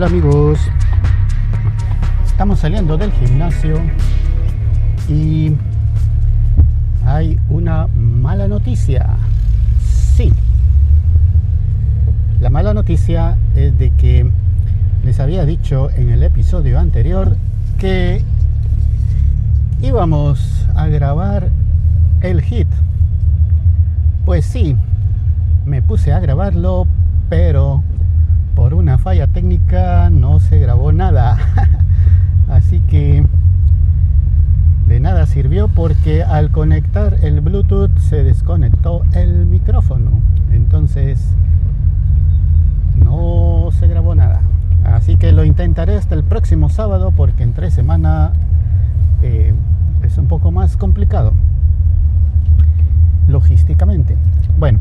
Hola amigos, estamos saliendo del gimnasio y hay una mala noticia. Sí, la mala noticia es de que les había dicho en el episodio anterior que íbamos a grabar el hit. Pues sí, me puse a grabarlo, pero por una falla técnica no se grabó nada. Así que de nada sirvió porque al conectar el Bluetooth se desconectó el micrófono. Entonces no se grabó nada. Así que lo intentaré hasta el próximo sábado porque en tres semanas eh, es un poco más complicado logísticamente. Bueno,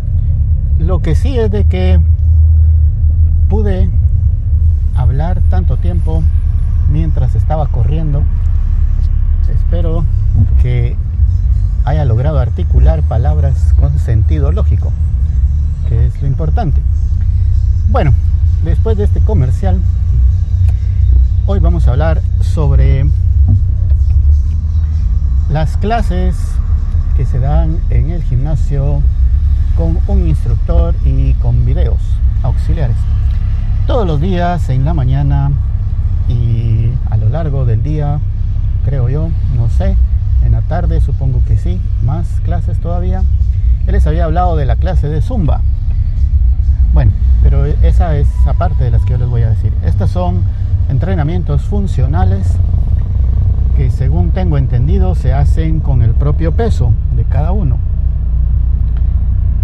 lo que sí es de que pude hablar tanto tiempo mientras estaba corriendo. Espero que haya logrado articular palabras con sentido lógico, que es lo importante. Bueno, después de este comercial, hoy vamos a hablar sobre las clases que se dan en el gimnasio con un instructor y con videos auxiliares todos los días en la mañana y a lo largo del día, creo yo, no sé, en la tarde supongo que sí, más clases todavía. Él les había hablado de la clase de Zumba. Bueno, pero esa es aparte de las que yo les voy a decir. Estas son entrenamientos funcionales que según tengo entendido se hacen con el propio peso de cada uno.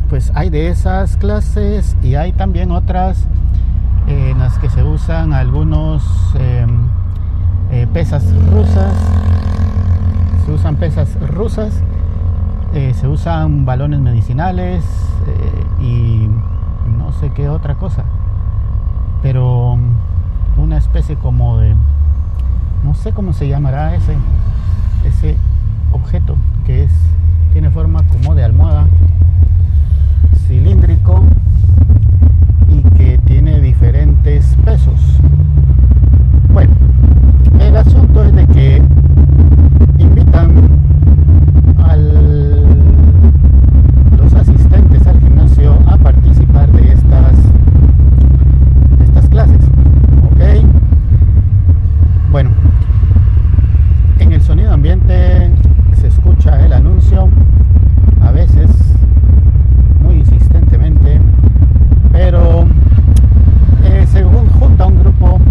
Pues hay de esas clases y hay también otras en las que se usan algunos em, eh, pesas rusas, se usan pesas rusas, eh, se usan balones medicinales eh, y no sé qué otra cosa, pero una especie como de, no sé cómo se llamará ese, ese objeto que es, tiene forma como de almohada cilíndrico tiene diferentes pesos. Bueno, el asunto es de que invitan a los asistentes al gimnasio a participar de estas, de estas clases. ¿Ok? Bueno, en el sonido ambiente se escucha el anuncio a veces muy insistentemente, pero según junta un grupo,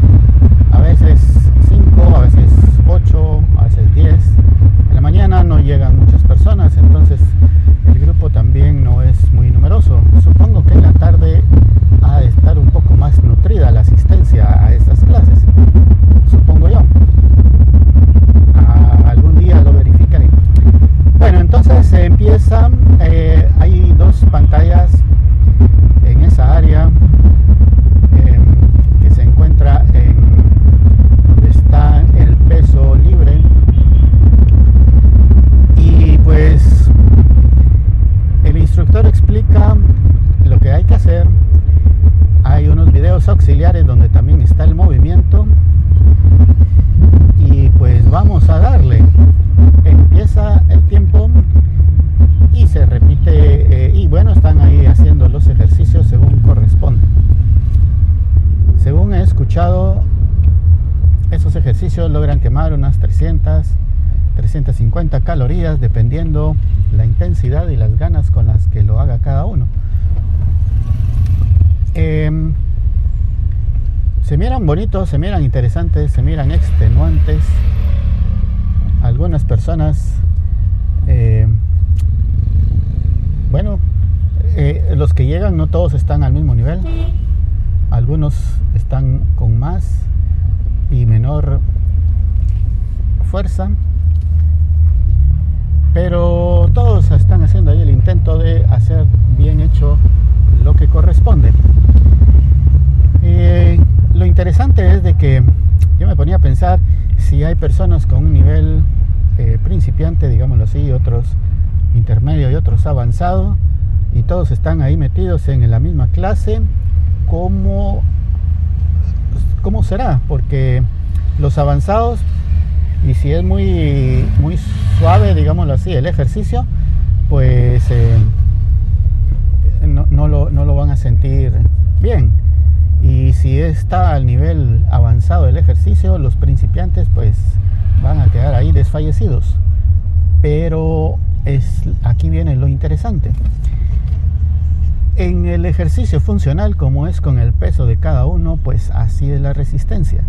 a veces 5, a veces 8, a veces 10. En la mañana no llegan muchas personas, entonces el grupo también no es muy numeroso. Supongo que en la tarde ha de estar un poco más nutrida la asistencia a estas clases, supongo yo. algún día lo verificaré. Bueno, entonces se empieza, eh, hay dos pantallas en esa área auxiliares donde también está el movimiento y pues vamos a darle empieza el tiempo y repite eh, y bueno están ahí haciendo los ejercicios según corresponde según he escuchado esos ejercicios logran quemar unas 300 350 calorías dependiendo la intensidad y las ganas con las que lo haga cada uno eh, se miran bonitos, se miran interesantes, se miran extenuantes. Algunas personas, eh, bueno, eh, los que llegan no todos están al mismo nivel. Algunos están con más y menor fuerza. Pero todos están haciendo ahí el intento de hacer bien hecho lo que corresponde. Eh, lo interesante es de que yo me ponía a pensar si hay personas con un nivel eh, principiante, digámoslo así, otros intermedio y otros avanzado, y todos están ahí metidos en la misma clase, ¿cómo, cómo será, porque los avanzados, y si es muy, muy suave, digámoslo así, el ejercicio, pues eh, no, lo, no lo van a sentir bien. Y si está al nivel avanzado el ejercicio, los principiantes pues van a quedar ahí desfallecidos. Pero es, aquí viene lo interesante. En el ejercicio funcional, como es con el peso de cada uno, pues así es la resistencia.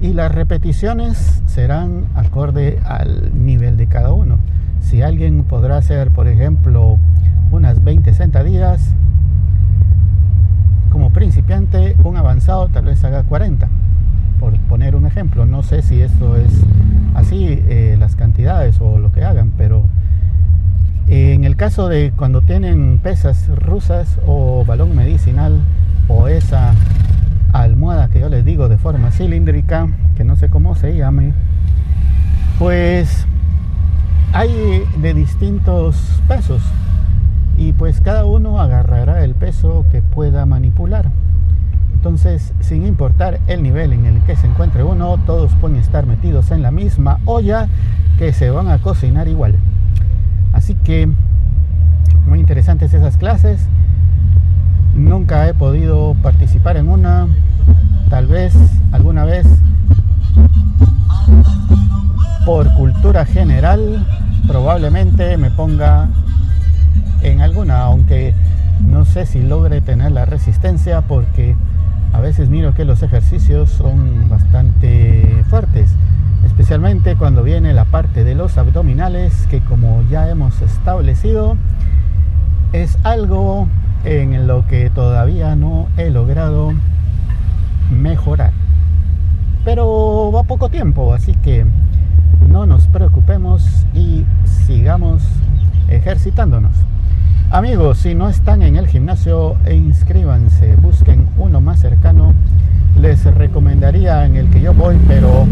Y las repeticiones serán acorde al nivel de cada uno. Si alguien podrá hacer, por ejemplo, unas 20 sentadillas, como principiante, un avanzado tal vez haga 40, por poner un ejemplo. No sé si esto es así, eh, las cantidades o lo que hagan, pero en el caso de cuando tienen pesas rusas o balón medicinal o esa almohada que yo les digo de forma cilíndrica, que no sé cómo se llame, pues hay de distintos pesos y pues cada uno agarrará el peso que pueda manipular. Entonces, sin importar el nivel en el que se encuentre uno, todos pueden estar metidos en la misma olla que se van a cocinar igual. Así que muy interesantes esas clases. Nunca he podido participar en una. Tal vez alguna vez por cultura general probablemente me ponga en alguna, aunque no sé si logre tener la resistencia porque a veces miro que los ejercicios son bastante fuertes especialmente cuando viene la parte de los abdominales que como ya hemos establecido es algo en lo que todavía no he logrado mejorar. Pero va poco tiempo así que no nos preocupemos y sigamos ejercitándonos. Amigos si no están en el gimnasio inscríbanse busquen uno más cercano. Les recomendaría en el que yo voy pero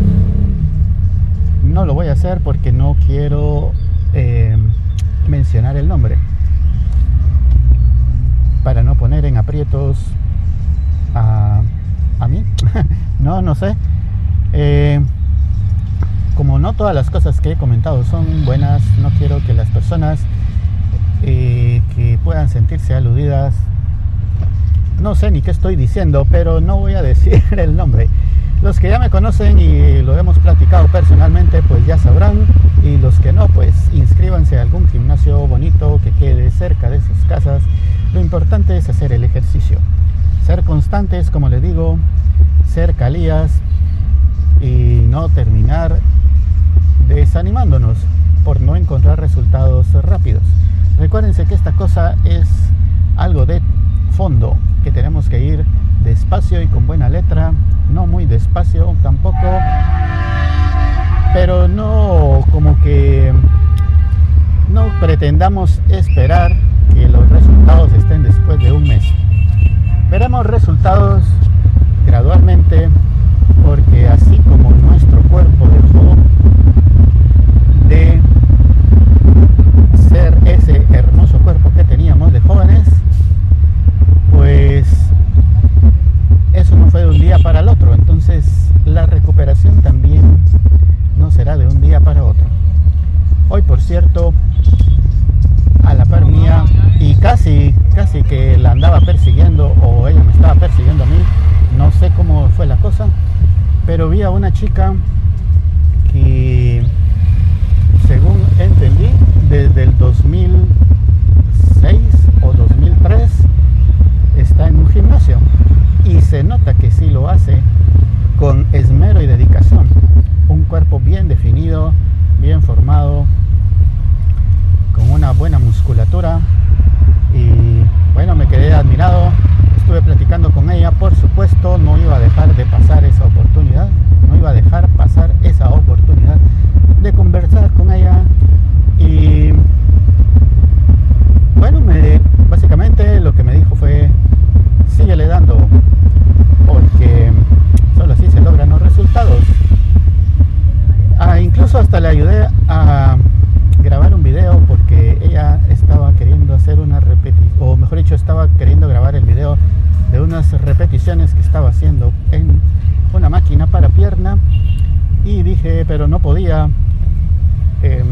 no lo voy a hacer porque no quiero eh, mencionar el nombre. Para no poner en aprietos a, a mí. no, no sé. Eh, como no todas las cosas que he comentado son buenas, no quiero que las personas eh, que puedan sentirse aludidas, no sé ni qué estoy diciendo, pero no voy a decir el nombre. Los que ya me conocen y lo hemos platicado personalmente, pues ya sabrán. Y los que no, pues inscríbanse a algún gimnasio bonito que quede cerca de sus casas. Lo importante es hacer el ejercicio. Ser constantes, como les digo, ser calías y no terminar desanimándonos por no encontrar resultados rápidos. Recuérdense que esta cosa es algo de fondo, que tenemos que ir despacio y con buena letra, no muy despacio tampoco, pero no como que no pretendamos esperar que los resultados estén después de un mes. Veremos resultados gradualmente Hoy, por cierto, a la par mía, y casi, casi que la andaba persiguiendo, o ella me estaba persiguiendo a mí, no sé cómo fue la cosa, pero vi a una chica que, según entendí, desde el 2006 o 2003 está en un gimnasio y se nota que sí lo hace con esmero y dedicación. Un cuerpo bien definido, bien formado, con una buena musculatura y bueno, me quedé admirado. Estuve platicando con ella, por supuesto, no iba a dejar de pasar esa oportunidad, no iba a dejar pasar esa oportunidad de conversar con ella y bueno, me, básicamente lo que me dijo fue síguele dando, porque solo así se logran los resultados. Ah, incluso hasta le ayudé a grabar un video porque ella estaba queriendo hacer una repetición, o mejor dicho, estaba queriendo grabar el video de unas repeticiones que estaba haciendo en una máquina para pierna y dije, pero no podía eh,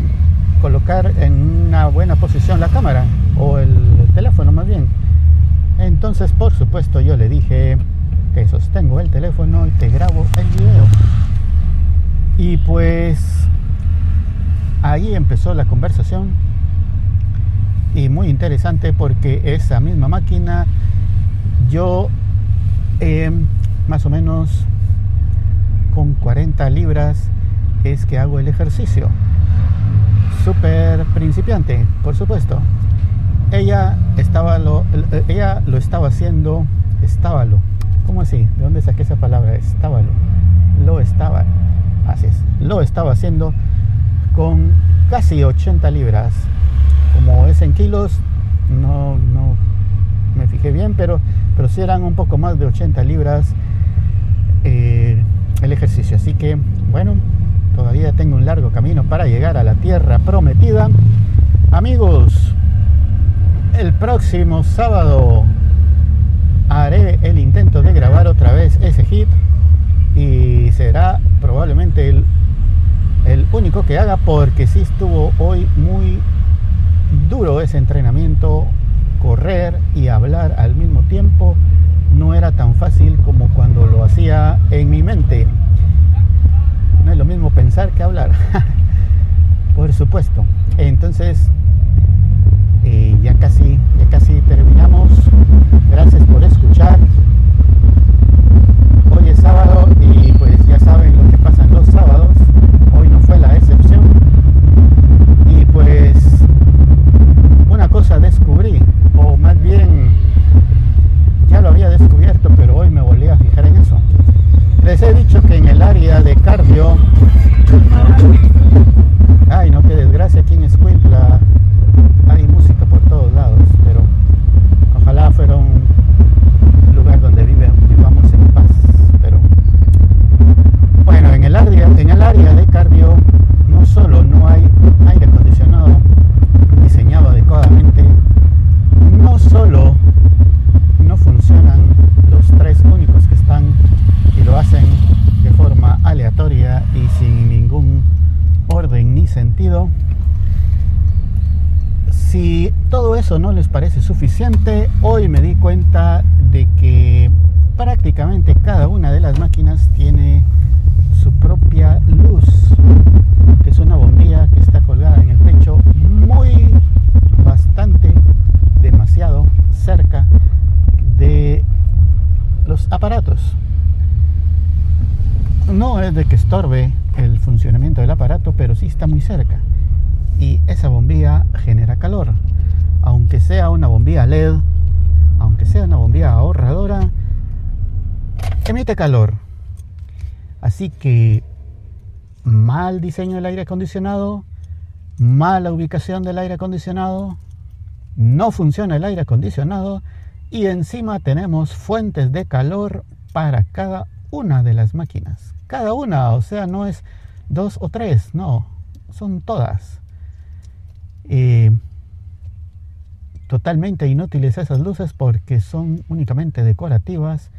colocar en una buena posición la cámara o el teléfono más bien. Entonces, por supuesto, yo le dije, te sostengo el teléfono y te grabo el pues ahí empezó la conversación y muy interesante porque esa misma máquina yo eh, más o menos con 40 libras es que hago el ejercicio. Súper principiante, por supuesto. Ella estaba lo, ella lo estaba haciendo, estaba lo. ¿Cómo así? ¿De dónde saqué esa palabra? Estaba lo. Lo estaba. Así es. Lo estaba haciendo con casi 80 libras. Como es en kilos, no, no me fijé bien, pero, pero sí eran un poco más de 80 libras eh, el ejercicio. Así que, bueno, todavía tengo un largo camino para llegar a la tierra prometida. Amigos, el próximo sábado haré el intento de grabar otra vez ese hit y será probablemente el, el único que haga porque sí estuvo hoy muy duro ese entrenamiento, correr y hablar al mismo tiempo no era tan fácil como cuando lo hacía en mi mente. No es lo mismo pensar que hablar, por supuesto. Entonces, eh, ya casi, ya casi terminamos. Gracias por escuchar. Hoy es sábado y pues ya saben lo que pasan los sábados. Hoy no fue la excepción. Y pues una cosa descubrí, o más bien ya lo había descubierto, pero hoy me volví a fijar en eso. Les he dicho que en el área de cardio, ay no, qué desgracia aquí en Escuintla, hay música por todos lados, pero ojalá fuera un lugar donde vive, vivamos en paz. Pero bueno, en el área, en el área de cardio no solo no hay aire acondicionado diseñado adecuadamente, no solo no funcionan los tres únicos que están y lo hacen de forma aleatoria y sin ningún orden ni sentido. Si todo eso no les parece suficiente, hoy me di cuenta de que prácticamente cada una de las máquinas tiene su propia luz, que es una bombilla que está colgada en el techo muy bastante, demasiado cerca de los aparatos. No es de que estorbe el funcionamiento del aparato, pero sí está muy cerca. Y esa bombilla genera calor. Aunque sea una bombilla LED, aunque sea una bombilla ahorradora, emite calor. Así que mal diseño del aire acondicionado, mala ubicación del aire acondicionado, no funciona el aire acondicionado y encima tenemos fuentes de calor para cada una de las máquinas. Cada una, o sea, no es dos o tres, no, son todas. Eh, totalmente inútiles esas luces porque son únicamente decorativas.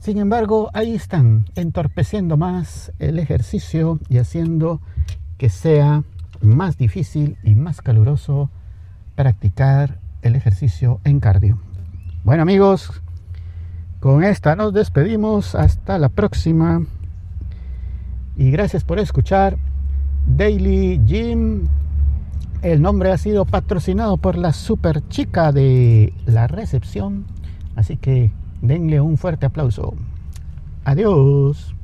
Sin embargo, ahí están, entorpeciendo más el ejercicio y haciendo que sea más difícil y más caluroso practicar el ejercicio en cardio. Bueno amigos, con esta nos despedimos. Hasta la próxima. Y gracias por escuchar Daily Gym. El nombre ha sido patrocinado por la super chica de la recepción. Así que denle un fuerte aplauso. Adiós.